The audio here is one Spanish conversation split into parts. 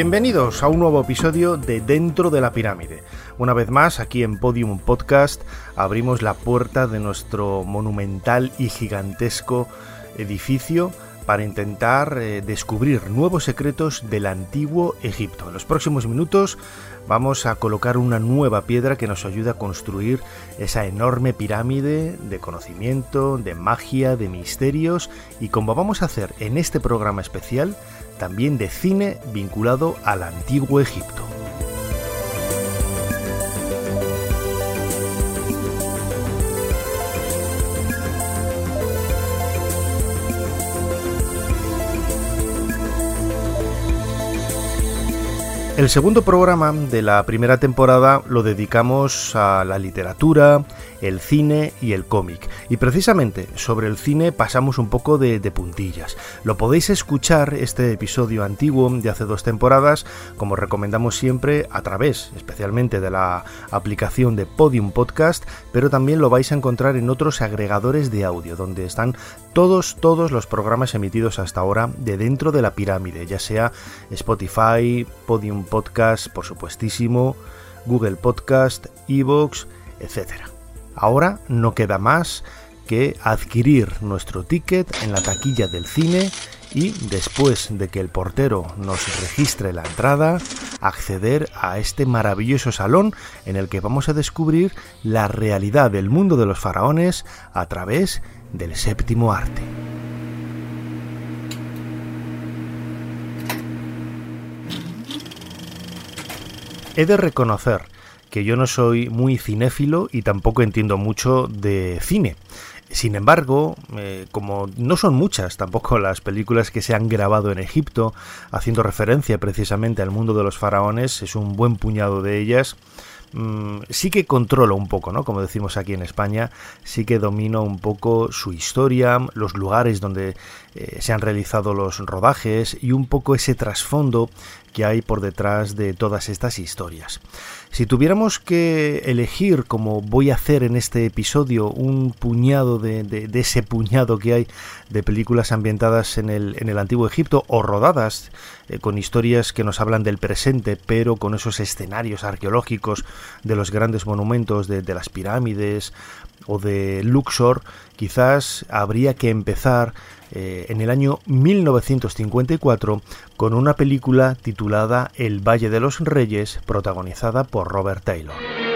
Bienvenidos a un nuevo episodio de Dentro de la Pirámide. Una vez más, aquí en Podium Podcast, abrimos la puerta de nuestro monumental y gigantesco edificio para intentar eh, descubrir nuevos secretos del antiguo Egipto. En los próximos minutos vamos a colocar una nueva piedra que nos ayuda a construir esa enorme pirámide de conocimiento, de magia, de misterios y como vamos a hacer en este programa especial, también de cine vinculado al antiguo Egipto. El segundo programa de la primera temporada lo dedicamos a la literatura, el cine y el cómic. Y precisamente sobre el cine pasamos un poco de, puntillas. Lo podéis escuchar este episodio antiguo de hace dos temporadas, como recomendamos siempre, a través especialmente de la aplicación de Podium Podcast, pero también lo vais a encontrar en otros agregadores de audio, donde están todos, todos los programas emitidos hasta ahora de dentro de la pirámide, ya sea Spotify, Podium Podcast, por supuestísimo, Google Podcast, Evox, etc. Ahora no queda más que adquirir nuestro ticket en la taquilla del cine y después de que el portero nos registre la entrada, acceder a este maravilloso salón en el que vamos a descubrir la realidad del mundo de los faraones a través del séptimo arte. He de reconocer que yo no soy muy cinéfilo y tampoco entiendo mucho de cine. Sin embargo, eh, como no son muchas tampoco las películas que se han grabado en Egipto, haciendo referencia precisamente al mundo de los faraones, es un buen puñado de ellas, mm, sí que controlo un poco, ¿no? Como decimos aquí en España, sí que domino un poco su historia, los lugares donde eh, se han realizado los rodajes y un poco ese trasfondo que hay por detrás de todas estas historias. Si tuviéramos que elegir, como voy a hacer en este episodio, un puñado de, ese puñado que hay de películas ambientadas en el, en el antiguo Egipto o rodadas eh, con historias que nos hablan del presente, pero con esos escenarios arqueológicos de los grandes monumentos de, de las pirámides o de Luxor, quizás habría que empezar eh, en el año 1954 con una película titulada El Valle de los Reyes, protagonizada por Robert Taylor.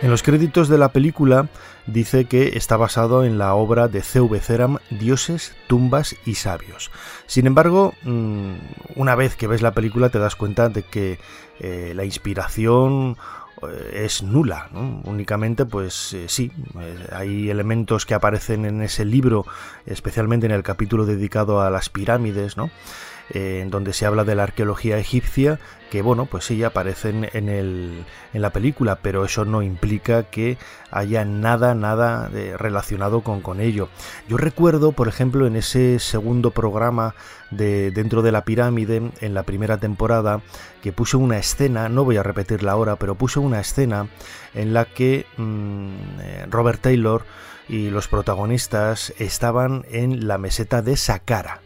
En los créditos de la película dice que está basado en la obra de C.V. Ceram Dioses, tumbas y sabios. Sin embargo, mm, una vez que ves la película te das cuenta de que eh, la inspiración eh, es nula, únicamente pues eh, sí, hay elementos que aparecen en ese libro, especialmente en el capítulo dedicado a las pirámides, ¿no? Eh, en donde se habla de la arqueología egipcia, que bueno, pues sí aparecen en, el, en la película, pero eso no implica que haya nada, nada relacionado con, con ello. Yo recuerdo, por ejemplo, en ese segundo programa de Dentro de la Pirámide, en la primera temporada, que puse una escena, no voy a repetirla ahora, pero puse una escena en la que mm, eh, Robert Taylor y los protagonistas estaban en la meseta de Saqqara.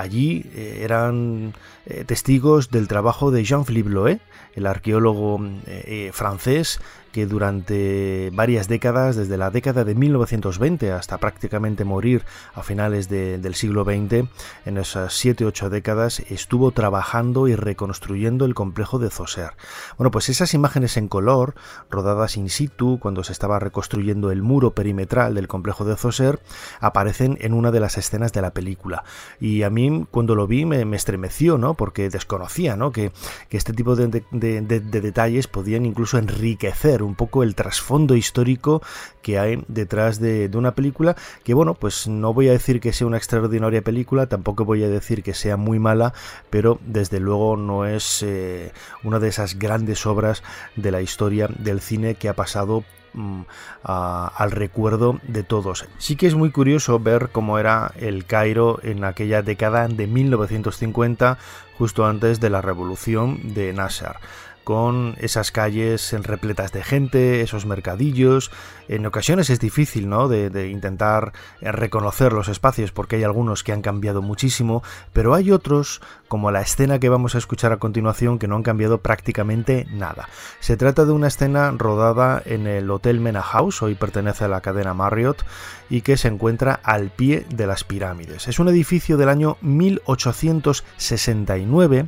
Allí eh, eran eh, testigos del trabajo de Jean-Philippe Loé, el arqueólogo eh, francés que durante varias décadas, desde la década de 1920 hasta prácticamente morir a finales del siglo XX, en esas 7-8 décadas estuvo trabajando y reconstruyendo el complejo de Zoser. Bueno, pues esas imágenes en color, rodadas in situ, cuando se estaba reconstruyendo el muro perimetral del complejo de Zoser, aparecen en una de las escenas de la película. Y a mí, cuando lo vi, me, estremeció, ¿no? Porque desconocía, ¿no? Que, este tipo de detalles podían incluso enriquecer un poco el trasfondo histórico que hay detrás de, una película que bueno, pues no voy a decir que sea una extraordinaria película, tampoco voy a decir que sea muy mala, pero desde luego no es eh, una de esas grandes obras de la historia del cine que ha pasado mm, al recuerdo de todos. Sí que es muy curioso ver cómo era el Cairo en aquella década de 1950, justo antes de la revolución de Nasser con esas calles repletas de gente, esos mercadillos. En ocasiones es difícil, ¿no? De, intentar eh, reconocer los espacios porque hay algunos que han cambiado muchísimo, pero hay otros, como la escena que vamos a escuchar a continuación, que no han cambiado prácticamente nada. Se trata de una escena rodada en el Hotel Mena House, hoy pertenece a la cadena Marriott, y que se encuentra al pie de las pirámides. Es un edificio del año 1869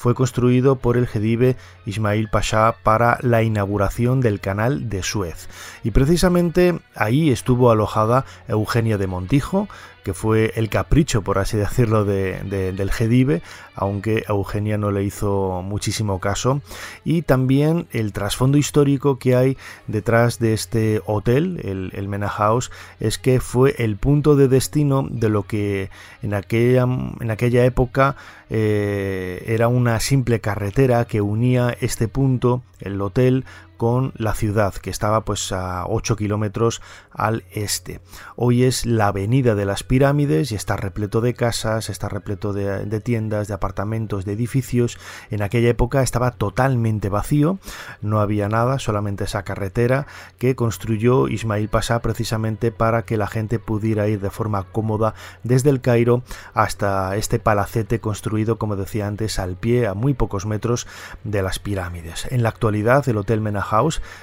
fue construido por el jedive Ismail Pasha para la inauguración del canal de Suez. Y precisamente ahí estuvo alojada Eugenia de Montijo, fue el capricho, por así decirlo, del Gedive, aunque Eugenia no le hizo muchísimo caso, y también el trasfondo histórico que hay detrás de este hotel, el, el Mena House, es que fue el punto de destino de lo que en aquella, en aquella época eh, era una simple carretera que unía este punto, el hotel, con la ciudad que estaba pues a 8 kilómetros al este. Hoy es la avenida de las pirámides y está repleto de casas, está repleto de, tiendas, de apartamentos, de edificios. En aquella época estaba totalmente vacío, no había nada, solamente esa carretera que construyó Ismail Pasha precisamente para que la gente pudiera ir de forma cómoda desde el Cairo hasta este palacete construido, como decía antes, al pie, a muy pocos metros de las pirámides. En la actualidad el Hotel Menah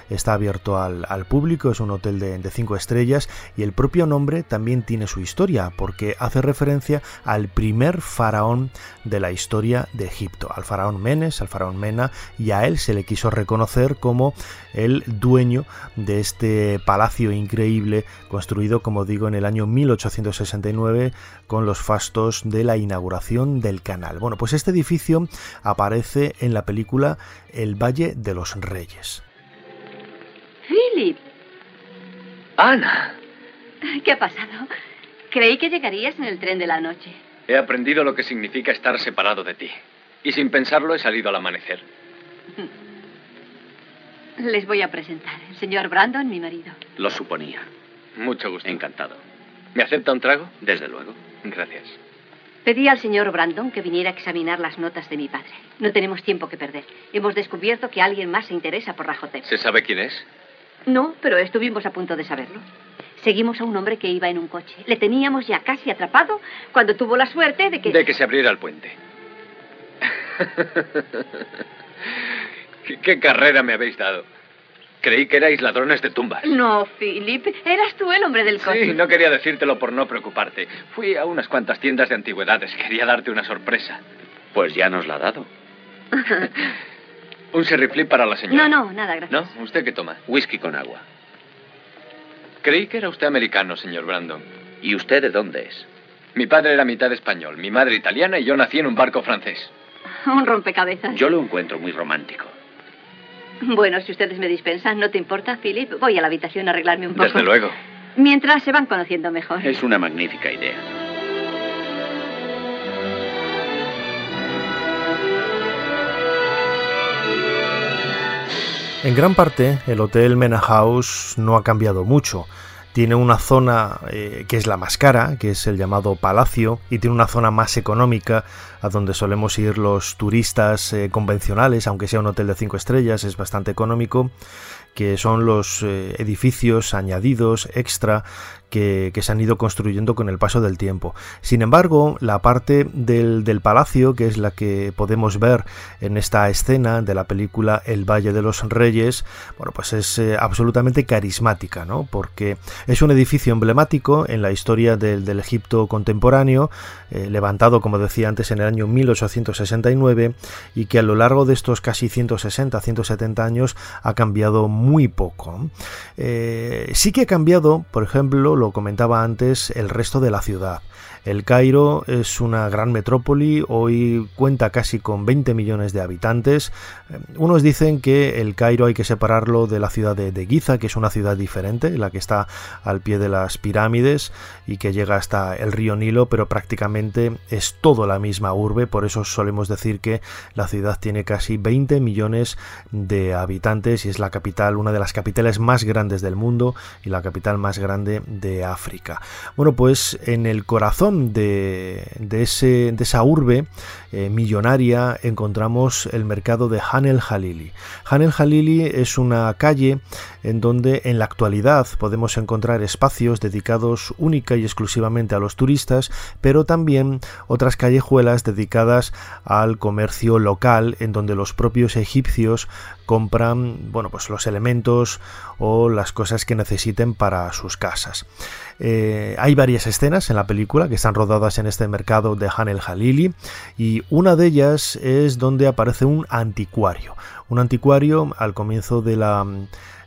Está abierto al, público, es un hotel de, de, cinco estrellas y el propio nombre también tiene su historia porque hace referencia al primer faraón de la historia de Egipto, al faraón Menes, al faraón Mena y a él se le quiso reconocer como el dueño de este palacio increíble construido, como digo, en el año 1869 con los fastos de la inauguración del canal. Bueno, pues este edificio aparece en la película El Valle de los Reyes. Philip. Ana. ¿Qué ha pasado? Creí que llegarías en el tren de la noche. He aprendido lo que significa estar separado de ti. Y sin pensarlo he salido al amanecer. Les voy a presentar. El señor Brandon, mi marido. Lo suponía. Mucho gusto. Encantado. ¿Me acepta un trago? Desde luego. Gracias. Pedí al señor Brandon que viniera a examinar las notas de mi padre. No tenemos tiempo que perder. Hemos descubierto que alguien más se interesa por Rajotep. ¿Se sabe quién es? No, pero estuvimos a punto de saberlo. Seguimos a un hombre que iba en un coche. Le teníamos ya casi atrapado cuando tuvo la suerte de que... De que se abriera el puente. ¿Qué, ¿Qué, carrera me habéis dado? Creí que erais ladrones de tumbas. No, Philip. Eras tú el hombre del coche. Sí, no quería decírtelo por no preocuparte. Fui a unas cuantas tiendas de antigüedades. Quería darte una sorpresa. Pues ya nos la ha dado. Un sherry flip para la señora. No, no, nada, gracias. ¿No? ¿Usted qué toma? Whisky con agua. Creí que era usted americano, señor Brandon. ¿Y usted de dónde es? Mi padre era mitad español, mi madre italiana y yo nací en un barco francés. Un rompecabezas. Yo lo encuentro muy romántico. Bueno, si ustedes me dispensan, ¿no te importa, Philip? Voy a la habitación a arreglarme un poco. Desde luego. Mientras se van conociendo mejor. Es una magnífica idea. En gran parte, el Hotel Mena House no ha cambiado mucho. Tiene una zona eh, que es la más cara, que es el llamado Palacio, y tiene una zona más económica, a donde solemos ir los turistas eh, convencionales, aunque sea un hotel de cinco estrellas, es bastante económico que son los eh, edificios añadidos extra que, se han ido construyendo con el paso del tiempo. Sin embargo, la parte del, palacio, que es la que podemos ver en esta escena de la película El Valle de los Reyes, bueno, pues es eh, absolutamente carismática, ¿no? Porque es un edificio emblemático en la historia del, Egipto contemporáneo, eh, levantado, como decía antes, en el año 1869 y que a lo largo de estos casi 160, 170 años ha cambiado muy poco. Eh, sí que ha cambiado, por ejemplo, lo comentaba antes, el resto de la ciudad. El Cairo es una gran metrópoli, hoy cuenta casi con 20 millones de habitantes. Eh, unos dicen que el Cairo hay que separarlo de la ciudad de, Giza, que es una ciudad diferente, la que está al pie de las pirámides y que llega hasta el río Nilo, pero prácticamente es todo la misma urbe, por eso solemos decir que la ciudad tiene casi 20 millones de habitantes y es la capital, una de las capitales más grandes del mundo y la capital más grande de África. Bueno, pues en el corazón de, ese, de esa urbe eh, millonaria encontramos el mercado de Han el Halili. Han el Halili es una calle en donde en la actualidad podemos encontrar espacios dedicados única y exclusivamente a los turistas, pero también otras callejuelas dedicadas al comercio local en donde los propios egipcios compran bueno pues los elementos o las cosas que necesiten para sus casas eh, hay varias escenas en la película que están rodadas en este mercado de Han el Halili y una de ellas es donde aparece un anticuario. Un anticuario al comienzo de la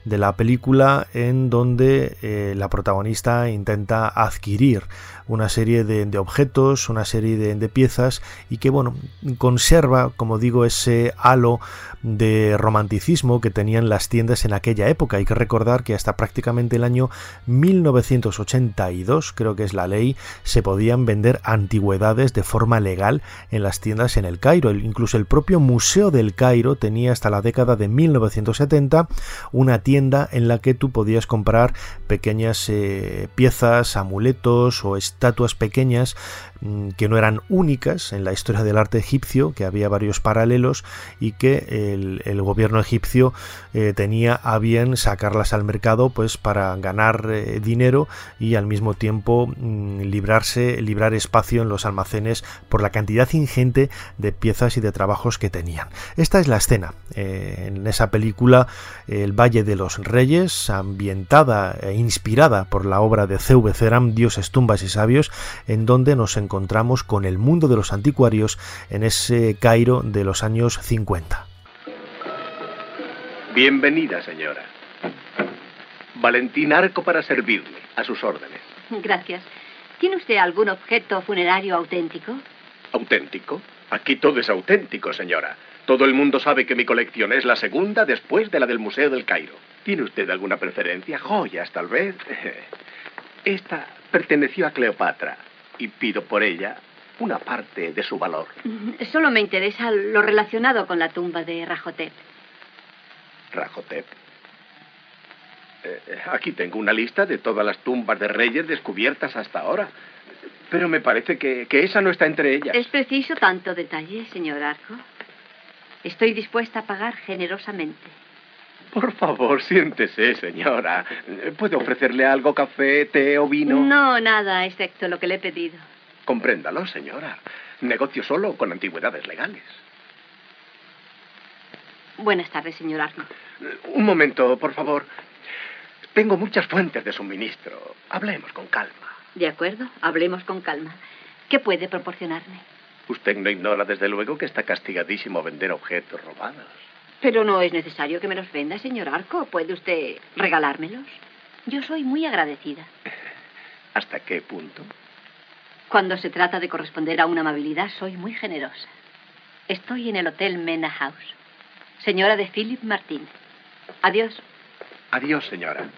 de la película en donde eh, la protagonista intenta adquirir una serie de, objetos, una serie de, piezas y que bueno, conserva, como digo, ese halo de romanticismo que tenían las tiendas en aquella época. Hay que recordar que hasta prácticamente el año 1982, creo que es la ley, se podían vender antigüedades de forma legal en las tiendas en el Cairo. Incluso el propio Museo del Cairo tenía hasta la década de 1970 una tienda en la que tú podías comprar pequeñas eh, piezas, amuletos o estatuas pequeñas que no eran únicas en la historia del arte egipcio, que había varios paralelos y que el, gobierno egipcio eh, tenía a bien sacarlas al mercado pues para ganar eh, dinero y al mismo tiempo mm, librarse, librar espacio en los almacenes por la cantidad ingente de piezas y de trabajos que tenían. Esta es la escena eh, en esa película El Valle de los Reyes, ambientada e inspirada por la obra de C.V. Ceram, Dioses, Tumbas y Sabios en donde nos encontramos con el mundo de los anticuarios en ese Cairo de los años 50. Bienvenida, señora. Valentín Arco para servirle, a sus órdenes. Gracias. ¿Tiene usted algún objeto funerario auténtico? ¿Auténtico? Aquí todo es auténtico, señora. Todo el mundo sabe que mi colección es la segunda después de la del Museo del Cairo. ¿Tiene usted alguna preferencia? Joyas, tal vez. Esta perteneció a Cleopatra y pido por ella una parte de su valor. Solo me interesa lo relacionado con la tumba de Rajotep. Rajotep. Eh, aquí tengo una lista de todas las tumbas de reyes descubiertas hasta ahora. Pero me parece que, que esa no está entre ellas. ¿Es preciso tanto detalle, señor Arco? Estoy dispuesta a pagar generosamente. Por favor, siéntese, señora. ¿Puede ofrecerle algo, café, té o vino? No, nada, excepto lo que le he pedido. Compréndalo, señora. Negocio solo con antigüedades legales. Buenas tardes, señor Arno. Un momento, por favor. Tengo muchas fuentes de suministro. Hablemos con calma. De acuerdo, hablemos con calma. ¿Qué puede proporcionarme? Usted no ignora, desde luego, que está castigadísimo vender objetos robados. Pero no es necesario que me los venda, señor Arco. ¿Puede usted regalármelos? Yo soy muy agradecida. ¿Hasta qué punto? Cuando se trata de corresponder a una amabilidad, soy muy generosa. Estoy en el Hotel Mena House. Señora de Philip Martín. Adiós. Adiós, señora.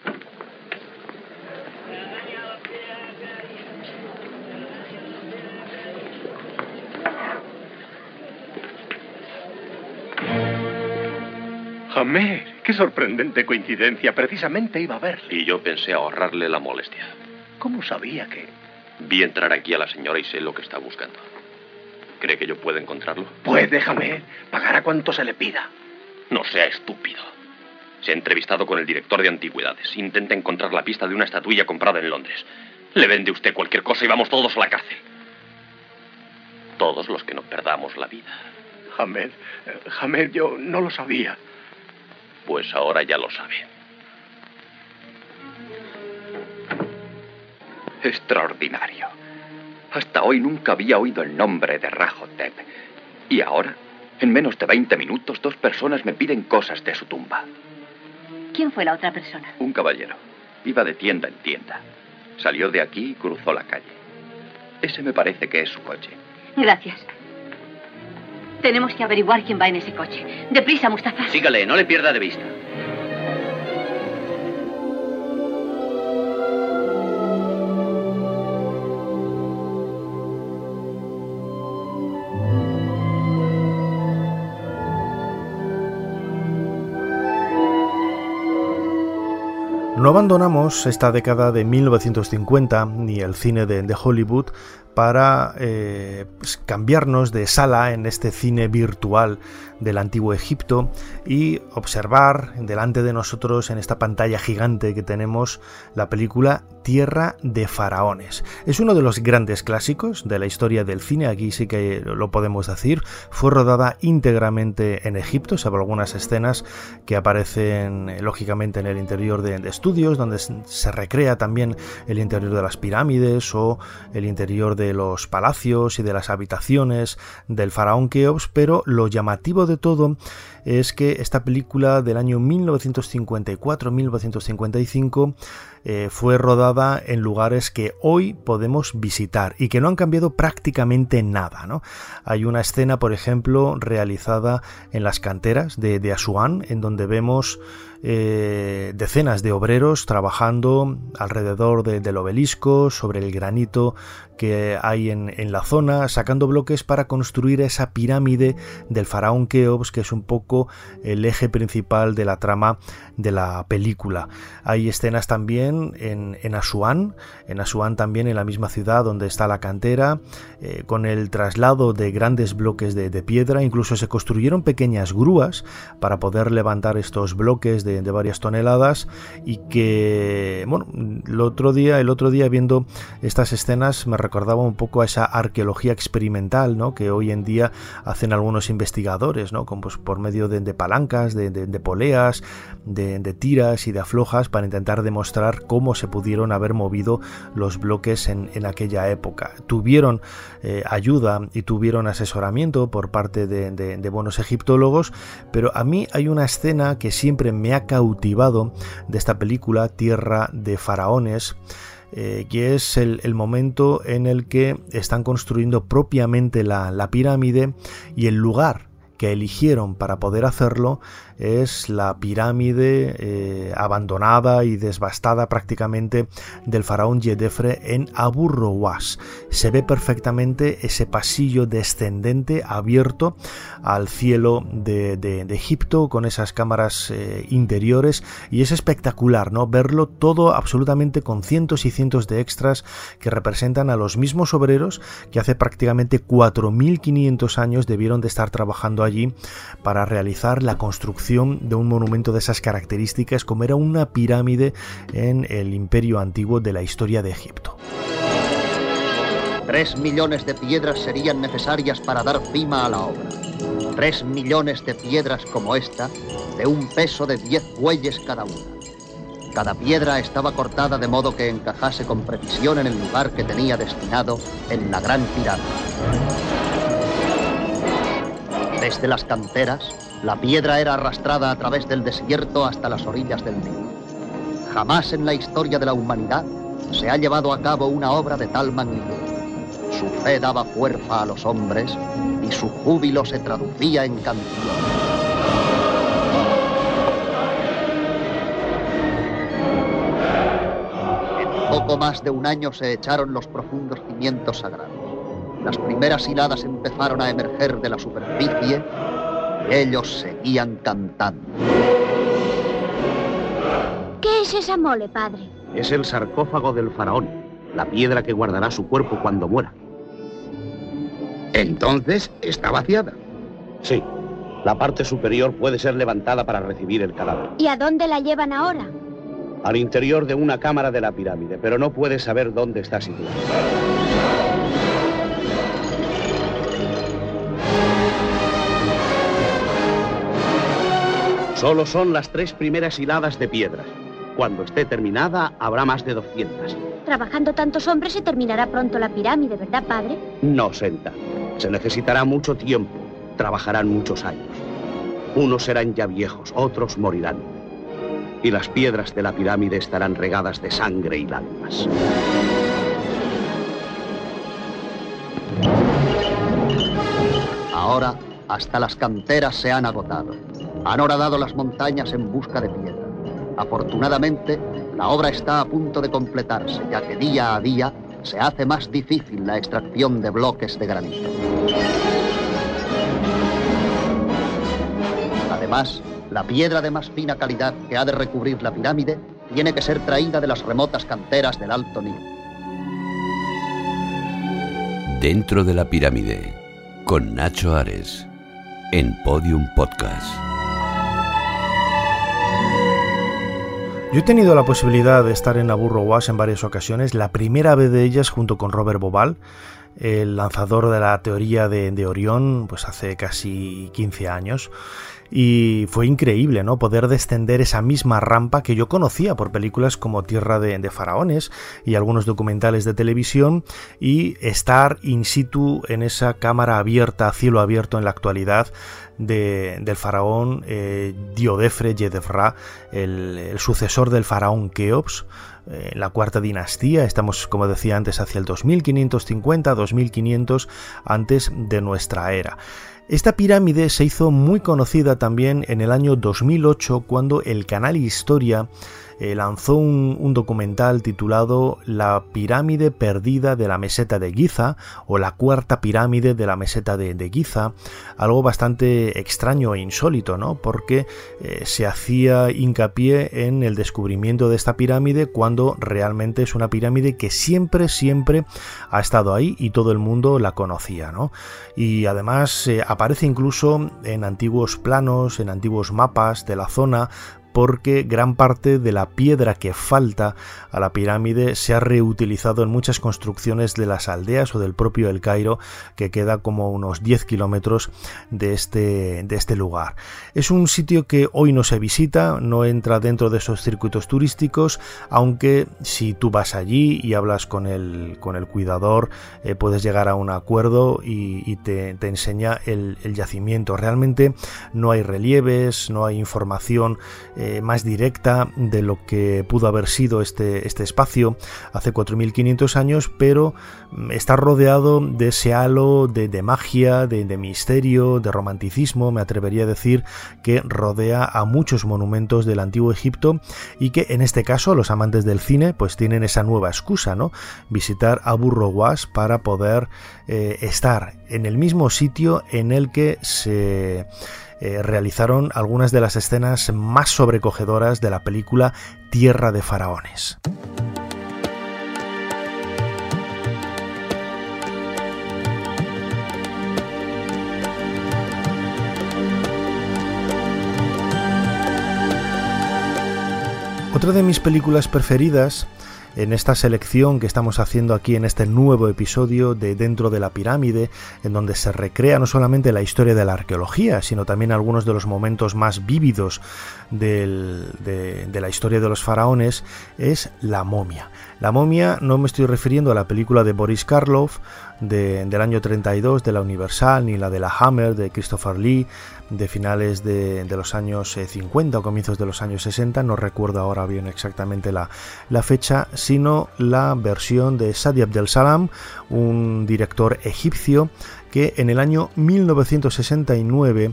Jamé, qué sorprendente coincidencia. Precisamente iba a verle. Y yo pensé ahorrarle la molestia. ¿Cómo sabía que...? Vi entrar aquí a la señora y sé lo que está buscando. ¿Cree que yo puedo encontrarlo? Puede, Jamé. Pagará cuanto se le pida. No sea estúpido. Se ha entrevistado con el director de antigüedades. Intenta encontrar la pista de una estatuilla comprada en Londres. Le vende usted cualquier cosa y vamos todos a la cárcel. Todos los que no perdamos la vida. Hamed, Hamed, yo no lo sabía. Pues ahora ya lo sabe. Extraordinario. Hasta hoy nunca había oído el nombre de Rajotep. Y ahora, en menos de 20 minutos, dos personas me piden cosas de su tumba. ¿Quién fue la otra persona? Un caballero. Iba de tienda en tienda. Salió de aquí y cruzó la calle. Ese me parece que es su coche. Gracias. Tenemos que averiguar quién va en ese coche. Deprisa, Mustafa. Sígale, no le pierda de vista. No abandonamos esta década de 1950 ni el cine de, de Hollywood para eh, pues, cambiarnos de sala en este cine virtual del antiguo Egipto y observar delante de nosotros en esta pantalla gigante que tenemos la película Tierra de Faraones. Es uno de los grandes clásicos de la historia del cine, aquí sí que lo podemos decir. Fue rodada íntegramente en Egipto, salvo algunas escenas que aparecen eh, lógicamente en el interior de, de estudios, donde se recrea también el interior de las pirámides o el interior de los palacios y de las habitaciones del faraón Keops, pero lo llamativo de todo es que esta película del año 1954-1955 eh, fue rodada en lugares que hoy podemos visitar y que no han cambiado prácticamente nada. ¿no? Hay una escena, por ejemplo, realizada en las canteras de, de Asuán, en donde vemos eh, decenas de obreros trabajando alrededor de, del obelisco, sobre el granito que hay en, la zona, sacando bloques para construir esa pirámide del faraón Keops, que es un poco el eje principal de la trama de la película. Hay escenas también en, en Asuán, en Asuán también en la misma ciudad donde está la cantera, eh, con el traslado de grandes bloques de, de, piedra, incluso se construyeron pequeñas grúas para poder levantar estos bloques de, de varias toneladas y que, bueno, el otro día, el otro día viendo estas escenas me recordaba un poco a esa arqueología experimental, ¿no? Que hoy en día hacen algunos investigadores, ¿no? Como pues, por medio de, palancas, de, de, poleas, de, tiras y de aflojas para intentar demostrar cómo se pudieron haber movido los bloques en, en aquella época. Tuvieron eh, ayuda y tuvieron asesoramiento por parte de, buenos egiptólogos, pero a mí hay una escena que siempre me ha cautivado de esta película, Tierra de Faraones, eh, que es el, momento en el que están construyendo propiamente la pirámide y el lugar que eligieron para poder hacerlo es la pirámide eh, abandonada y devastada prácticamente del faraón Yedefre en Abu Rowas. Se ve perfectamente ese pasillo descendente abierto al cielo de Egipto con esas cámaras eh, interiores y es espectacular no verlo todo absolutamente con cientos y cientos de extras que representan a los mismos obreros que hace prácticamente 4.500 años debieron de estar trabajando allí para realizar la construcción de un monumento de esas características como era una pirámide en el imperio antiguo de la historia de Egipto. Tres millones de piedras serían necesarias para dar cima a la obra. Tres millones de piedras como esta, de un peso de diez bueyes cada una. Cada piedra estaba cortada de modo que encajase con precisión en el lugar que tenía destinado en la gran pirámide. Desde las canteras, la piedra era arrastrada a través del desierto hasta las orillas del Nilo. Jamás en la historia de la humanidad se ha llevado a cabo una obra de tal magnitud. Su fe daba fuerza a los hombres y su júbilo se traducía en canción. En poco más de un año se echaron los profundos cimientos sagrados. Las primeras hiladas empezaron a emerger de la superficie ellos seguían cantando. ¿Qué es esa mole, padre? Es el sarcófago del faraón, la piedra que guardará su cuerpo cuando muera. Entonces, ¿está vaciada? Sí. La parte superior puede ser levantada para recibir el cadáver. ¿Y a dónde la llevan ahora? Al interior de una cámara de la pirámide, pero no puede saber dónde está situada. Solo son las tres primeras hiladas de piedras. Cuando esté terminada, habrá más de 200. Trabajando tantos hombres, se terminará pronto la pirámide, ¿verdad, padre? No, Senta. Se necesitará mucho tiempo. Trabajarán muchos años. Unos serán ya viejos, otros morirán. Y las piedras de la pirámide estarán regadas de sangre y lágrimas. Ahora, hasta las canteras se han agotado. Han horadado las montañas en busca de piedra. Afortunadamente, la obra está a punto de completarse, ya que día a día se hace más difícil la extracción de bloques de granito. Además, la piedra de más fina calidad que ha de recubrir la pirámide tiene que ser traída de las remotas canteras del Alto Nilo. Dentro de la pirámide, con Nacho Ares, en Podium Podcast. Yo he tenido la posibilidad de estar en Aburro Was en varias ocasiones, la primera vez de ellas junto con Robert Bobal, el lanzador de la teoría de, de Orión, pues hace casi 15 años y fue increíble, ¿no? Poder descender esa misma rampa que yo conocía por películas como Tierra de, Faraones y algunos documentales de televisión y estar in situ en esa cámara abierta, cielo abierto en la actualidad del faraón eh, Diodefre Yedefra, el, el, sucesor del faraón Keops, en eh, la cuarta dinastía, estamos como decía antes hacia el 2550-2500 antes de nuestra era. Esta pirámide se hizo muy conocida también en el año 2008 cuando el canal Historia eh, lanzó un, documental titulado La pirámide perdida de la meseta de Giza o la cuarta pirámide de la meseta de, Giza, algo bastante extraño e insólito, ¿no? Porque eh, se hacía hincapié en el descubrimiento de esta pirámide cuando realmente es una pirámide que siempre, siempre ha estado ahí y todo el mundo la conocía, ¿no? Y además eh, aparece incluso en antiguos planos, en antiguos mapas de la zona, porque gran parte de la piedra que falta a la pirámide se ha reutilizado en muchas construcciones de las aldeas o del propio El Cairo, que queda como unos 10 kilómetros de este, de este lugar. Es un sitio que hoy no se visita, no entra dentro de esos circuitos turísticos, aunque si tú vas allí y hablas con el, con el cuidador, eh, puedes llegar a un acuerdo y, te, enseña el, yacimiento. Realmente no hay relieves, no hay información más directa de lo que pudo haber sido este, este espacio hace 4.500 años, pero mm, está rodeado de ese halo de, magia, de, misterio, de romanticismo, me atrevería a decir que rodea a muchos monumentos del antiguo Egipto y que en este caso los amantes del cine pues tienen esa nueva excusa, ¿no? Visitar Abu Rowas para poder eh, estar en el mismo sitio en el que se eh, realizaron algunas de las escenas más sobrecogedoras de la película Tierra de Faraones. Otra de mis películas preferidas en esta selección que estamos haciendo aquí en este nuevo episodio de Dentro de la Pirámide, en donde se recrea no solamente la historia de la arqueología, sino también algunos de los momentos más vívidos de, la historia de los faraones, es la momia. La momia no me estoy refiriendo a la película de Boris Karloff del año 32 de la Universal, ni la de la Hammer de Christopher Lee de finales de, los años 50 eh, o comienzos de los años 60, no recuerdo ahora bien exactamente la, fecha, sino la versión de Sadi Abdel Salam, un director egipcio que en el año 1969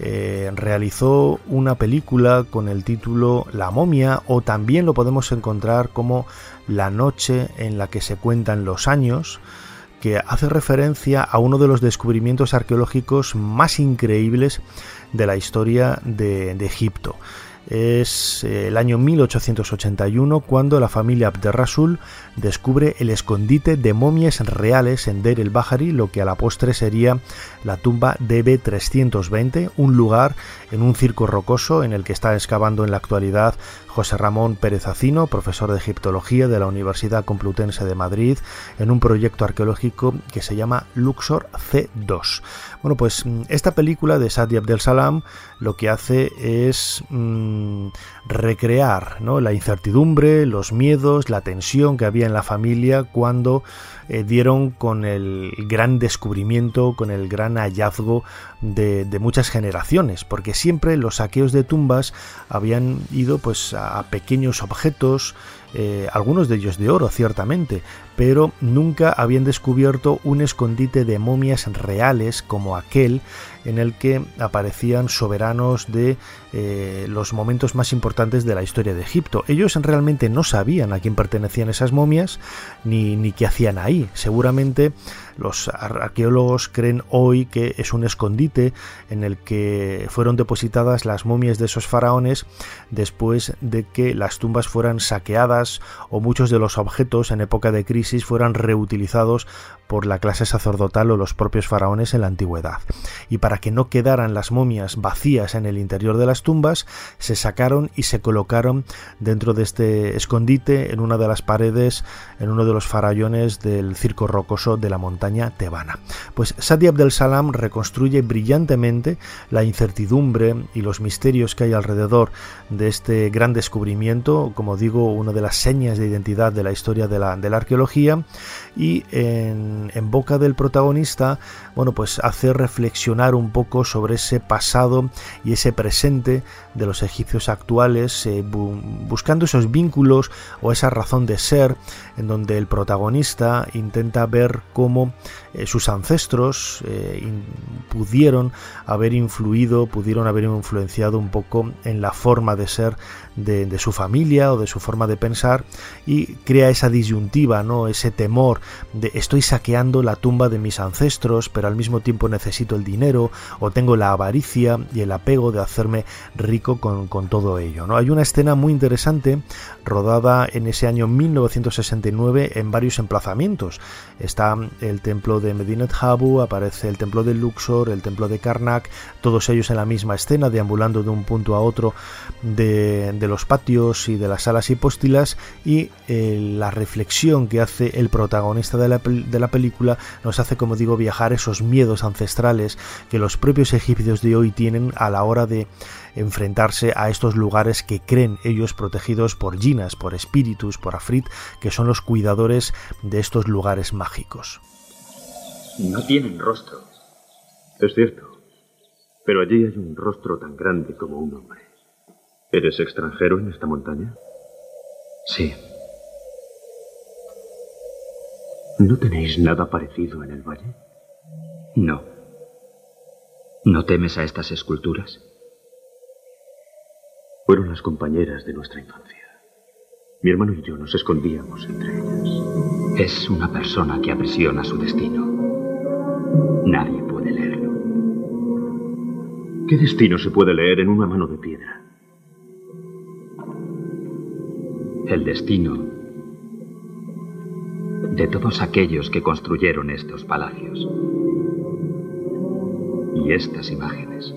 eh, realizó una película con el título La momia o también lo podemos encontrar como La noche en la que se cuentan los años que hace referencia a uno de los descubrimientos arqueológicos más increíbles de la historia de, Egipto. Es eh, el año 1881 cuando la familia Abderrasul descubre el escondite de momias reales en Deir el Bahari, lo que a la postre sería la tumba DB320, un lugar en un circo rocoso en el que está excavando en la actualidad José Ramón Pérez Acino, profesor de egiptología de la Universidad Complutense de Madrid, en un proyecto arqueológico que se llama Luxor C2. Bueno, pues mm, esta película de Sadi Abdel Salam lo que hace es mm, recrear ¿no? la incertidumbre, los miedos, la tensión que había en la familia cuando eh, dieron con el gran descubrimiento, con el gran hallazgo de, muchas generaciones, porque siempre los saqueos de tumbas habían ido pues a pequeños objetos eh, algunos de ellos de oro, ciertamente, pero nunca habían descubierto un escondite de momias reales como aquel en el que aparecían soberanos de eh, los momentos más importantes de la historia de Egipto. Ellos realmente no sabían a quién pertenecían esas momias ni, ni qué hacían ahí. Seguramente los arqueólogos creen hoy que es un escondite en el que fueron depositadas las momias de esos faraones después de que las tumbas fueran saqueadas o muchos de los objetos en época de crisis fueran reutilizados por la clase sacerdotal o los propios faraones en la antigüedad. Y para que no quedaran las momias vacías en el interior de las tumbas, se sacaron y se colocaron dentro de este escondite en una de las paredes, en uno de los farallones del circo rocoso de la montaña tebana. Pues Sadi Abdel Salam reconstruye brillantemente la incertidumbre y los misterios que hay alrededor de este gran descubrimiento, como digo, una de las señas de identidad de la historia de la, de la arqueología, y en en, boca del protagonista, bueno, pues hacer reflexionar un poco sobre ese pasado y ese presente de los egipcios actuales, eh, buscando esos vínculos o esa razón de ser, en donde el protagonista intenta ver cómo eh, sus ancestros eh, pudieron haber influido, pudieron haber influenciado un poco en la forma de ser de, su familia o de su forma de pensar y crea esa disyuntiva, ¿no? ese temor de estoy saqueando la tumba de mis ancestros, pero al mismo tiempo necesito el dinero o tengo la avaricia y el apego de hacerme rico con, todo ello. ¿no? Hay una escena muy interesante rodada en ese año 1969 en varios emplazamientos. Está el templo de Medinet Habu, aparece el templo de Luxor, el templo de Karnak, todos ellos en la misma escena, deambulando de un punto a otro de, los patios y de las salas hipóstilas y eh, la reflexión que hace el protagonista de la, de la película nos hace, como digo, viajar esos miedos ancestrales que los propios egipcios de hoy tienen a la hora de enfrentarse a estos lugares que creen ellos protegidos por ginas, por espíritus, por afrit, que son los cuidadores de estos lugares mágicos. No tienen rostro. Es cierto. Pero allí hay un rostro tan grande como un hombre. ¿Eres extranjero en esta montaña? Sí. ¿No tenéis nada parecido en el valle? No. ¿No temes a estas esculturas? Fueron las compañeras de nuestra infancia. Mi hermano y yo nos escondíamos entre ellas. Es una persona que aprisiona su destino. Nadie puede leerlo. ¿Qué destino se puede leer en una mano de piedra? El destino de todos aquellos que construyeron estos palacios y estas imágenes.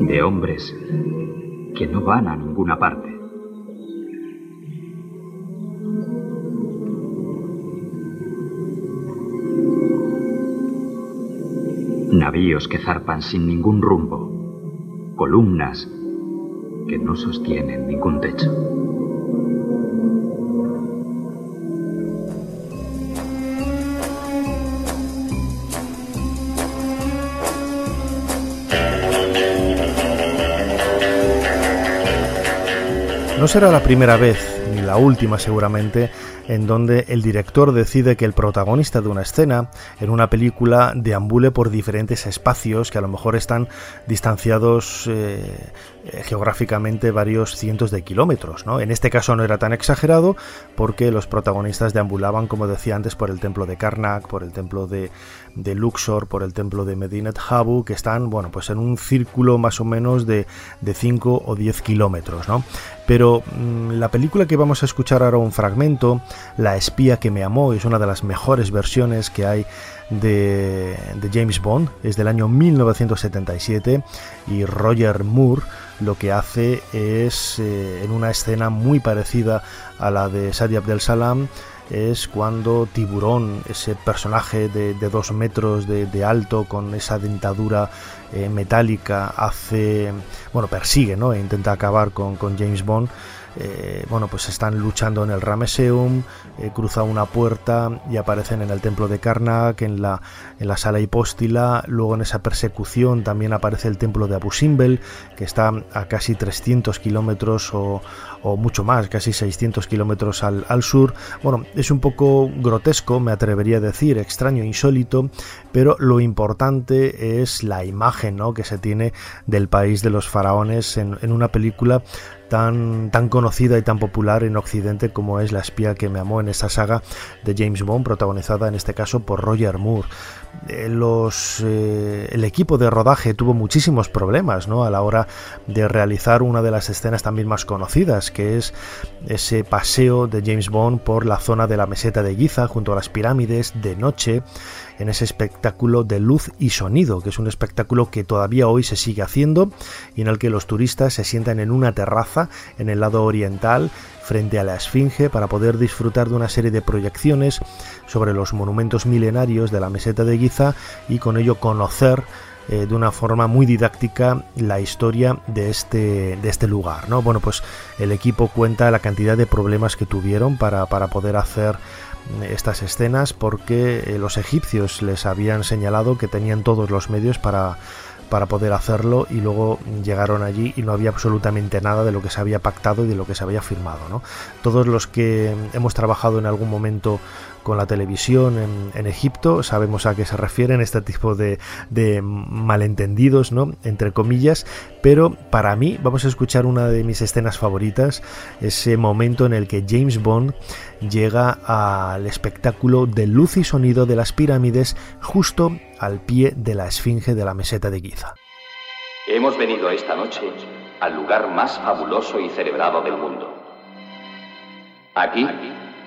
De hombres que no van a ninguna parte. Navíos que zarpan sin ningún rumbo. Columnas que no sostienen ningún techo. No será la primera vez, ni la última seguramente, en donde el director decide que el protagonista de una escena en una película deambule por diferentes espacios que a lo mejor están distanciados eh, geográficamente varios cientos de kilómetros. ¿no? En este caso no era tan exagerado porque los protagonistas deambulaban, como decía antes, por el templo de Karnak, por el templo de, Luxor, por el templo de Medinet Habu, que están bueno, pues en un círculo más o menos de, de 5 o 10 kilómetros. ¿no? Pero mm, la película que vamos a escuchar ahora un fragmento, La espía que me amó, es una de las mejores versiones que hay de, James Bond, es del año 1977 y Roger Moore lo que hace es eh, en una escena muy parecida a la de Sadi Abdel Salam es cuando Tiburón, ese personaje de, dos metros de, alto con esa dentadura eh, Metallica hace, bueno, persigue, ¿no? E intenta acabar con James Bond. Eh, bueno, pues están luchando en el Rameseum, eh, cruza una puerta y aparecen en el templo de Karnak, en la, en la sala hipóstila, luego en esa persecución también aparece el templo de Abu Simbel, que está a casi 300 kilómetros o, mucho más, casi 600 kilómetros al, sur. Bueno, es un poco grotesco, me atrevería a decir, extraño, insólito, pero lo importante es la imagen ¿no? que se tiene del país de los faraones en, en una película tan, tan conocida y tan popular en Occidente como es La espía que me amó en esa saga de James Bond, protagonizada en este caso por Roger Moore. Eh, los, eh, el equipo de rodaje tuvo muchísimos problemas ¿no? a la hora de realizar una de las escenas también más conocidas, que es ese paseo de James Bond por la zona de la meseta de Giza junto a las pirámides de noche en ese espectáculo de luz y sonido, que es un espectáculo que todavía hoy se sigue haciendo y en el que los turistas se sientan en una terraza en el lado oriental frente a la Esfinge para poder disfrutar de una serie de proyecciones sobre los monumentos milenarios de la meseta de Giza y con ello conocer eh, de una forma muy didáctica la historia de este, de este lugar. ¿no? Bueno, pues el equipo cuenta la cantidad de problemas que tuvieron para, para poder hacer estas escenas porque eh, los egipcios les habían señalado que tenían todos los medios para, para poder hacerlo y luego llegaron allí y no había absolutamente nada de lo que se había pactado y de lo que se había firmado. ¿no? Todos los que hemos trabajado en algún momento con la televisión en, Egipto, sabemos a qué se refieren este tipo de, malentendidos, ¿no? Entre comillas, pero para mí vamos a escuchar una de mis escenas favoritas, ese momento en el que James Bond llega al espectáculo de luz y sonido de las pirámides justo al pie de la esfinge de la meseta de Giza. Hemos venido esta noche al lugar más fabuloso y celebrado del mundo. Aquí,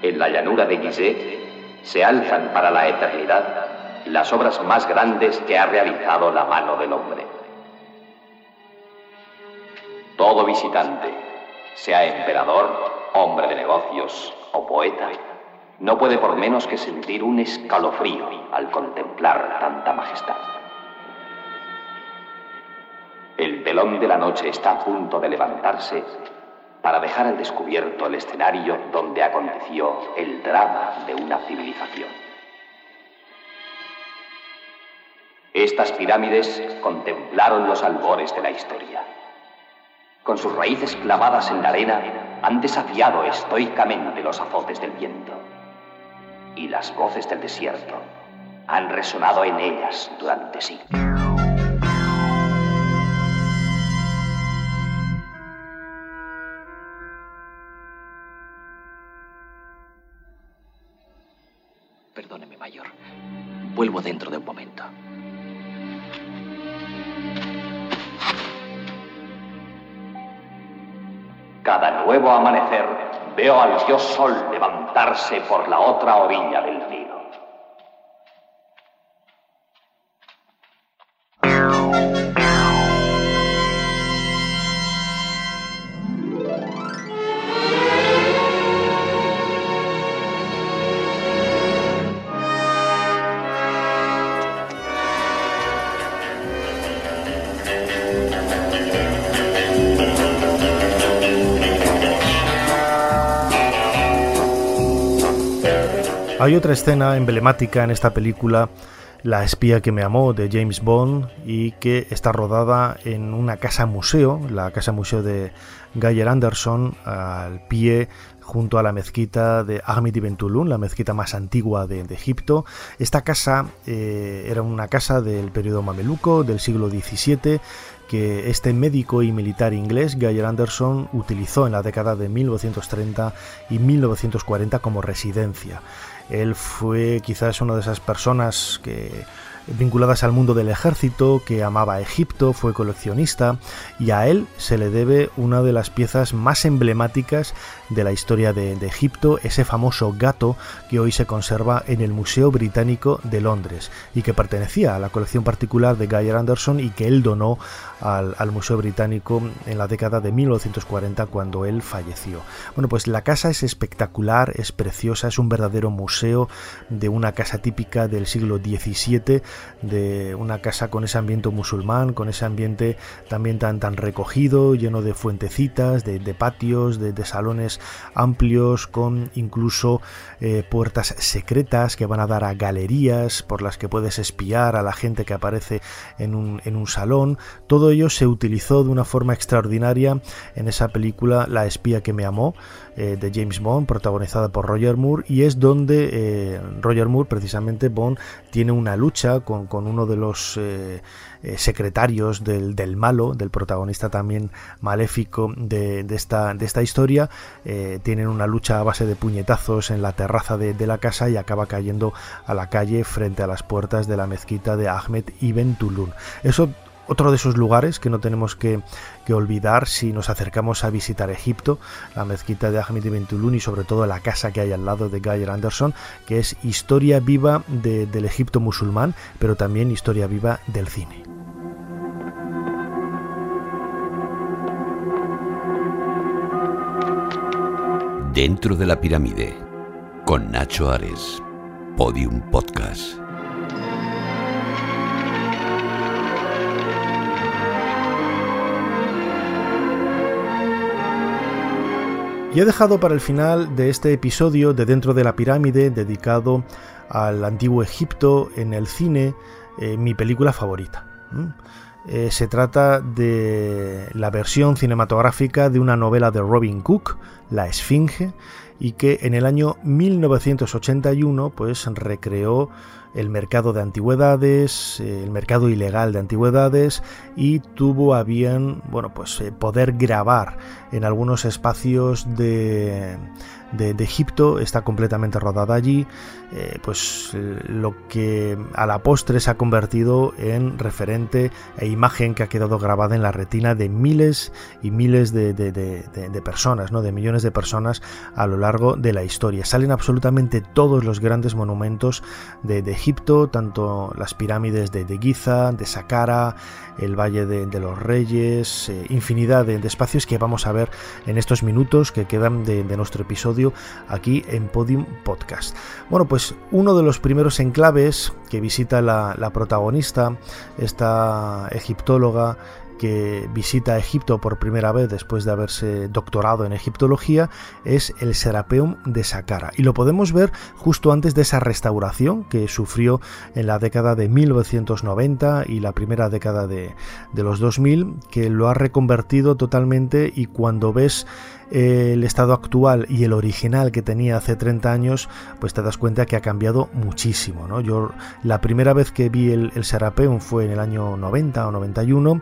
en la llanura de Gizeh, se alzan para la eternidad las obras más grandes que ha realizado la mano del hombre. Todo visitante, sea emperador, hombre de negocios o poeta, no puede por menos que sentir un escalofrío al contemplar tanta majestad. El telón de la noche está a punto de levantarse para dejar al descubierto el escenario donde aconteció el drama de una civilización. Estas pirámides contemplaron los albores de la historia. Con sus raíces clavadas en la arena, han desafiado estoicamente los azotes del viento. Y las voces del desierto han resonado en ellas durante siglos. Vuelvo dentro de un momento. Cada nuevo amanecer veo al dios sol levantarse por la otra orilla del cielo. Hay otra escena emblemática en esta película, La espía que me amó, de James Bond, y que está rodada en una casa museo, la casa museo de Geyer Anderson, al pie junto a la mezquita de Ahmed Ibn Tulun, la mezquita más antigua de, Egipto. Esta casa eh, era una casa del periodo mameluco del siglo XVII que este médico y militar inglés, Geyer Anderson, utilizó en la década de 1930 y 1940 como residencia. Él fue quizás una de esas personas que vinculadas al mundo del ejército, que amaba Egipto, fue coleccionista y a él se le debe una de las piezas más emblemáticas de la historia de, Egipto, ese famoso gato que hoy se conserva en el Museo Británico de Londres y que pertenecía a la colección particular de Geyer Anderson y que él donó al, al Museo Británico en la década de 1940 cuando él falleció. Bueno, pues la casa es espectacular, es preciosa, es un verdadero museo de una casa típica del siglo XVII de una casa con ese ambiente musulmán, con ese ambiente también tan, tan recogido, lleno de fuentecitas, de, patios, de, salones amplios, con incluso eh, puertas secretas que van a dar a galerías por las que puedes espiar a la gente que aparece en un, en un salón. Todo ello se utilizó de una forma extraordinaria en esa película La espía que me amó eh, de James Bond, protagonizada por Roger Moore, y es donde eh, Roger Moore, precisamente Bond, tiene una lucha con, uno de los eh, secretarios del, malo, del protagonista también maléfico de, esta, de esta historia. tienen una lucha a base de puñetazos en la terraza de, de, la casa y acaba cayendo a la calle frente a las puertas de la mezquita de Ahmed Ibn Tulun. Eso otro de esos lugares que no tenemos que, olvidar si nos acercamos a visitar Egipto, la mezquita de Ahmed ibn Tulun y sobre todo la casa que hay al lado de Geyer Anderson, que es historia viva del Egipto musulmán, pero también historia viva del cine. Dentro de la pirámide, con Nacho Ares, Podium Podcast. Y he dejado para el final de este episodio de Dentro de la Pirámide, dedicado al antiguo Egipto en el cine, eh, mi película favorita. Eh, se trata de la versión cinematográfica de una novela de Robin Cook, La Esfinge, y que en el año 1981 pues recreó el mercado de antigüedades, eh, el mercado ilegal de antigüedades y tuvo a bien, bueno, pues eh, poder grabar en algunos espacios de de, Egipto, está completamente rodada allí, eh, pues lo que a la postre se ha convertido en referente e imagen que ha quedado grabada en la retina de miles y miles de, personas, ¿no? de millones de personas a lo largo de la historia. Salen absolutamente todos los grandes monumentos de, Egipto, tanto las pirámides de, Giza, de Saqqara, el Valle de, los Reyes, eh, infinidad de, espacios que vamos a ver en estos minutos que quedan de, nuestro episodio aquí en Podium Podcast. Bueno, pues uno de los primeros enclaves que visita la, la protagonista, esta egiptóloga, que visita Egipto por primera vez después de haberse doctorado en egiptología es el Serapeum de Saqqara. Y lo podemos ver justo antes de esa restauración que sufrió en la década de 1990 y la primera década de, de los 2000 que lo ha reconvertido totalmente y cuando ves el estado actual y el original que tenía hace 30 años, pues te das cuenta que ha cambiado muchísimo. ¿no? Yo la primera vez que vi el, Serapeum fue en el año 90 o 91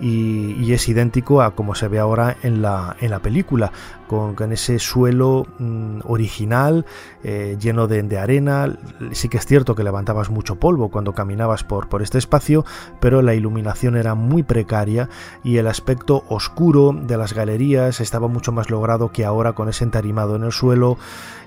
y, es idéntico a como se ve ahora en la, en la película, con, ese suelo mm, original eh, lleno de, arena. Sí que es cierto que levantabas mucho polvo cuando caminabas por, por este espacio, pero la iluminación era muy precaria y el aspecto oscuro de las galerías estaba mucho más logrado que ahora con ese entarimado en el suelo,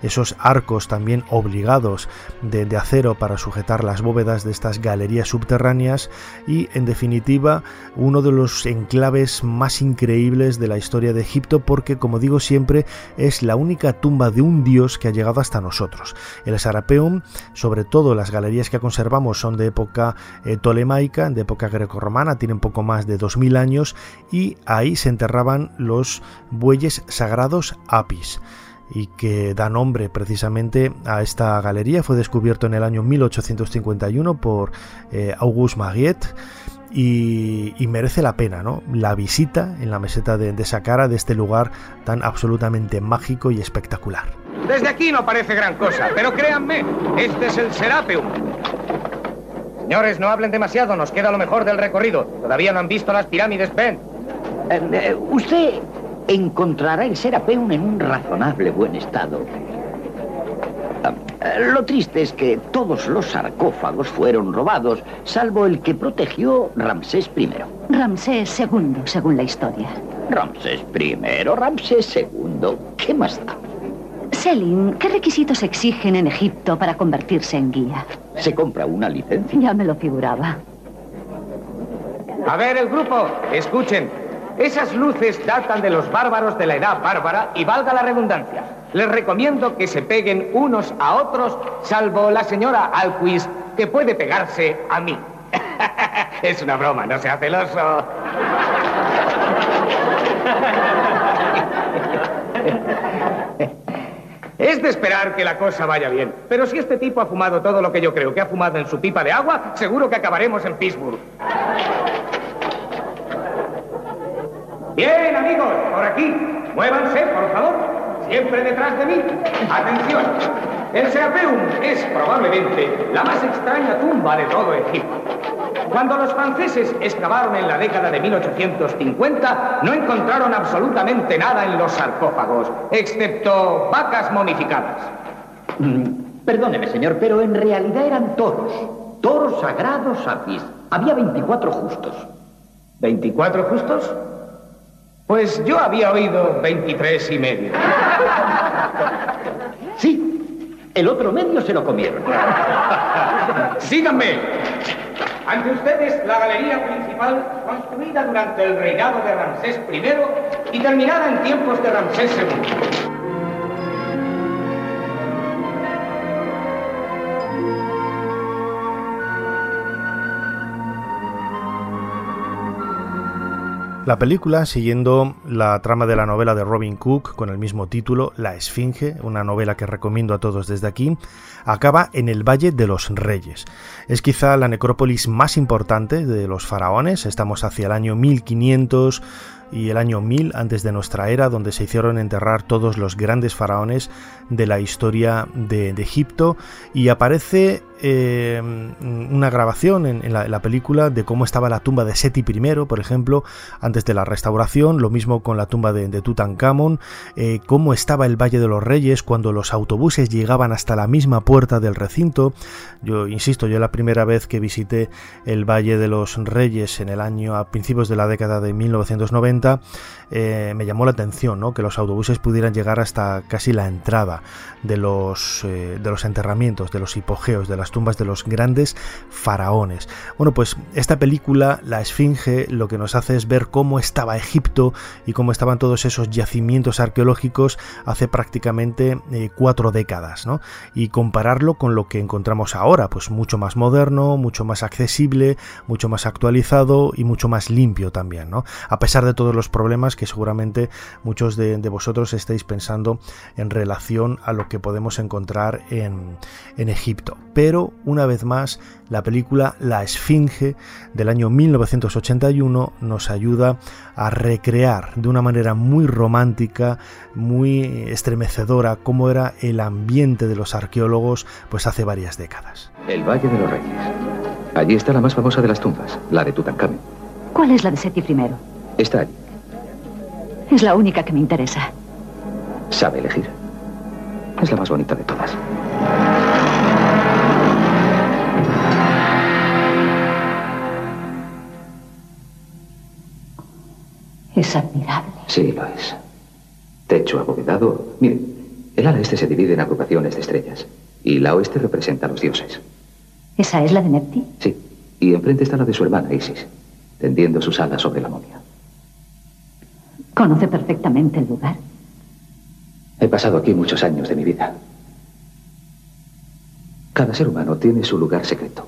esos arcos también obligados de, de acero para sujetar las bóvedas de estas galerías subterráneas y en definitiva uno de los enclaves más increíbles de la historia de Egipto porque como digo siempre es la única tumba de un dios que ha llegado hasta nosotros. El Sarapeum, sobre todo las galerías que conservamos son de época eh, tolemaica, de época grecorromana, tienen poco más de 2000 años y ahí se enterraban los bueyes sagrados Apis y que da nombre precisamente a esta galería. Fue descubierto en el año 1851 por eh, Auguste Mariette y, merece la pena ¿no? la visita en la meseta de, de Saqqara de este lugar tan absolutamente mágico y espectacular. Desde aquí no parece gran cosa, pero créanme, este es el Serapeum. Señores, no hablen demasiado, nos queda lo mejor del recorrido. Todavía no han visto las pirámides, ven. Eh, eh, usted encontrará el Serapeum en un razonable buen estado. Eh, lo triste es que todos los sarcófagos fueron robados, salvo el que protegió Ramsés I. Ramsés II, según la historia. Ramsés I, Ramsés II. ¿Qué más da? Selim, ¿qué requisitos exigen en Egipto para convertirse en guía? Se compra una licencia. Ya me lo figuraba. A ver, el grupo, escuchen. Esas luces datan de los bárbaros de la edad bárbara y valga la redundancia. Les recomiendo que se peguen unos a otros, salvo la señora Alquist, que puede pegarse a mí. es una broma, no sea celoso. Es de esperar que la cosa vaya bien. Pero si este tipo ha fumado todo lo que yo creo que ha fumado en su pipa de agua, seguro que acabaremos en Pittsburgh. Bien, amigos, por aquí. Muévanse, por favor. Siempre detrás de mí. Atención. El Serapeum es probablemente la más extraña tumba de todo Egipto. Cuando los franceses excavaron en la década de 1850, no encontraron absolutamente nada en los sarcófagos, excepto vacas momificadas. Mm, Perdóneme, señor, pero en realidad eran toros. Toros sagrados, Apis. Había 24 justos. ¿24 justos? Pues yo había oído 23 y medio. Sí, el otro medio se lo comieron. Síganme. Ante ustedes la galería principal construida durante el reinado de Ramsés I y terminada en tiempos de Ramsés II. La película, siguiendo la trama de la novela de Robin Cook con el mismo título, La Esfinge, una novela que recomiendo a todos desde aquí, acaba en el Valle de los Reyes. Es quizá la necrópolis más importante de los faraones, estamos hacia el año 1500 y el año 1000 antes de nuestra era, donde se hicieron enterrar todos los grandes faraones de la historia de, Egipto. Y aparece eh, una grabación en, la, película de cómo estaba la tumba de Seti I, por ejemplo, antes de la restauración, lo mismo con la tumba de, de Tutankamón, eh, cómo estaba el Valle de los Reyes cuando los autobuses llegaban hasta la misma puerta del recinto. Yo insisto, yo la primera vez que visité el Valle de los Reyes en el año a principios de la década de 1990, eh, me llamó la atención ¿no? que los autobuses pudieran llegar hasta casi la entrada de los, de los enterramientos, de los hipogeos, de las tumbas de los grandes faraones. Bueno, pues esta película, La Esfinge, lo que nos hace es ver cómo estaba Egipto y cómo estaban todos esos yacimientos arqueológicos hace prácticamente eh, cuatro décadas, ¿no? Y compararlo con lo que encontramos ahora, pues mucho más moderno, mucho más accesible, mucho más actualizado y mucho más limpio también, ¿no? A pesar de todos los problemas que seguramente muchos de, vosotros estáis pensando en relación a lo que podemos encontrar en, en Egipto. Pero una vez más, la película La Esfinge del año 1981 nos ayuda a recrear de una manera muy romántica, muy estremecedora, cómo era el ambiente de los arqueólogos pues hace varias décadas. El Valle de los Reyes. Allí está la más famosa de las tumbas, la de Tutankamen. ¿Cuál es la de Seti I? Está allí. Es la única que me interesa. Sabe elegir. Es la más bonita de todas. Es admirable. Sí, lo es. Techo abovedado. Mire, el ala este se divide en agrupaciones de estrellas. Y la oeste representa a los dioses. ¿Esa es la de Nepti? Sí. Y enfrente está la de su hermana Isis, tendiendo sus alas sobre la momia. ¿Conoce perfectamente el lugar? He pasado aquí muchos años de mi vida. Cada ser humano tiene su lugar secreto.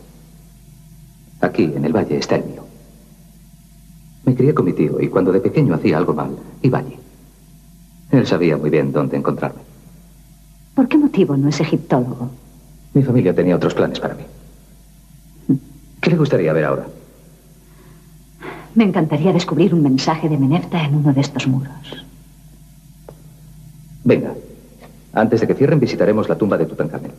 Aquí, en el valle, está el mío. Me crié con mi tío y cuando de pequeño hacía algo mal, iba allí. Él sabía muy bien dónde encontrarme. ¿Por qué motivo no es egiptólogo? Mi familia tenía otros planes para mí. ¿Qué le gustaría ver ahora? Me encantaría descubrir un mensaje de Menefta en uno de estos muros. Venga. Antes de que cierren, visitaremos la tumba de Tutankamón.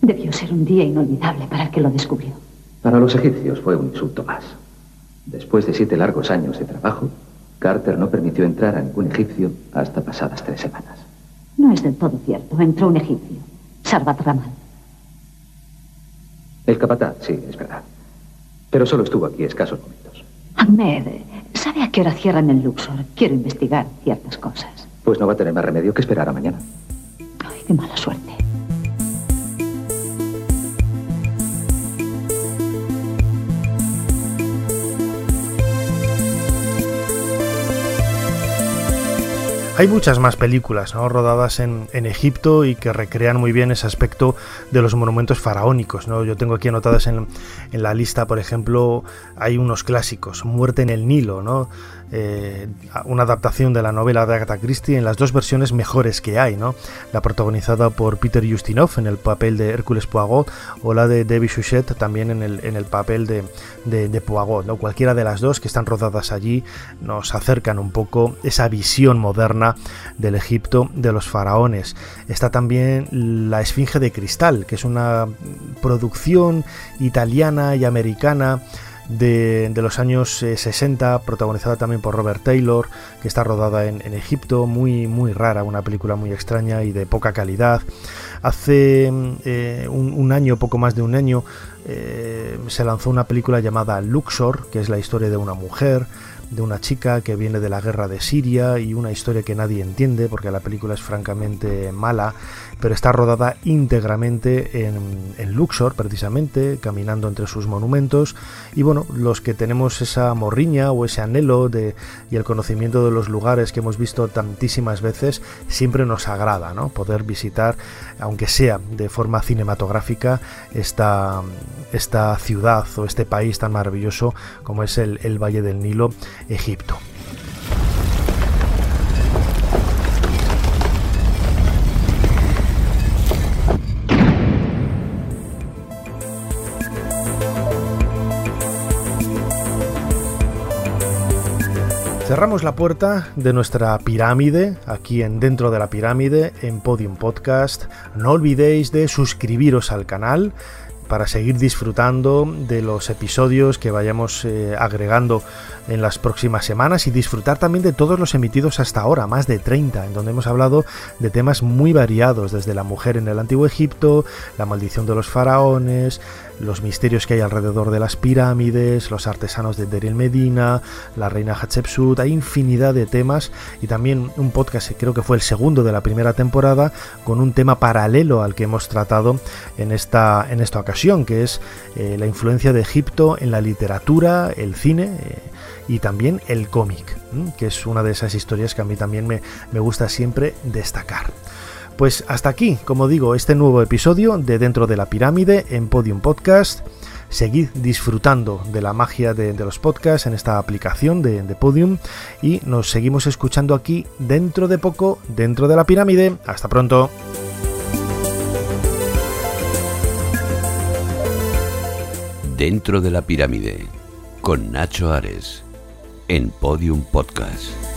Debió ser un día inolvidable para el que lo descubrió. Para los egipcios fue un insulto más. Después de siete largos años de trabajo, Carter no permitió entrar a ningún egipcio hasta pasadas tres semanas. No es del todo cierto. Entró un egipcio, Sarbat Ramal. El capataz, sí, es verdad. Pero solo estuvo aquí escasos momentos. Ahmed, ¿sabe a qué hora cierran el Luxor? Quiero investigar ciertas cosas. Pues no va a tener más remedio que esperar a mañana. Ay, qué mala suerte. Hay muchas más películas ¿no? rodadas en, en, Egipto y que recrean muy bien ese aspecto de los monumentos faraónicos. ¿no? Yo tengo aquí anotadas en, en la lista, por ejemplo, hay unos clásicos, Muerte en el Nilo, ¿no? Eh, una adaptación de la novela de Agatha Christie en las dos versiones mejores que hay, ¿no? La protagonizada por Peter Ustinov en el papel de Hércules Poirot o la de David Suchet también en el, en el papel de, de, Poirot, ¿no? Cualquiera de las dos que están rodadas allí nos acercan un poco esa visión moderna del Egipto de los faraones. Está también La Esfinge de Cristal, que es una producción italiana y americana de, los años 60, eh, protagonizada también por Robert Taylor, que está rodada en, Egipto, muy, muy rara, una película muy extraña y de poca calidad. Hace eh, un, año, poco más de un año, eh, se lanzó una película llamada Luxor, que es la historia de una mujer de una chica que viene de la guerra de Siria y una historia que nadie entiende porque la película es francamente mala, pero está rodada íntegramente en, Luxor, precisamente, caminando entre sus monumentos. Y bueno, los que tenemos esa morriña o ese anhelo de, y el conocimiento de los lugares que hemos visto tantísimas veces, siempre nos agrada, ¿no? Poder visitar, aunque sea de forma cinematográfica, esta, esta ciudad o este país tan maravilloso como es el, el Valle del Nilo Egipto. Cerramos la puerta de nuestra pirámide, aquí en Dentro de la Pirámide, en Podium Podcast. No olvidéis de suscribiros al canal para seguir disfrutando de los episodios que vayamos eh, agregando en las próximas semanas y disfrutar también de todos los emitidos hasta ahora, más de 30, en donde hemos hablado de temas muy variados, desde la mujer en el antiguo Egipto, la maldición de los faraones, los misterios que hay alrededor de las pirámides, los artesanos de Deril Medina, la reina Hatshepsut, hay infinidad de temas y también un podcast, creo que fue el segundo de la primera temporada, con un tema paralelo al que hemos tratado en esta, en esta ocasión, que es eh, la influencia de Egipto en la literatura, el cine. Eh, y también el cómic, que es una de esas historias que a mí también me, me gusta siempre destacar. Pues hasta aquí, como digo, este nuevo episodio de Dentro de la Pirámide en Podium Podcast. Seguid disfrutando de la magia de, los podcasts en esta aplicación de, de, Podium y nos seguimos escuchando aquí dentro de poco, dentro de la pirámide. Hasta pronto. Dentro de la pirámide, con Nacho Ares, en Podium Podcast.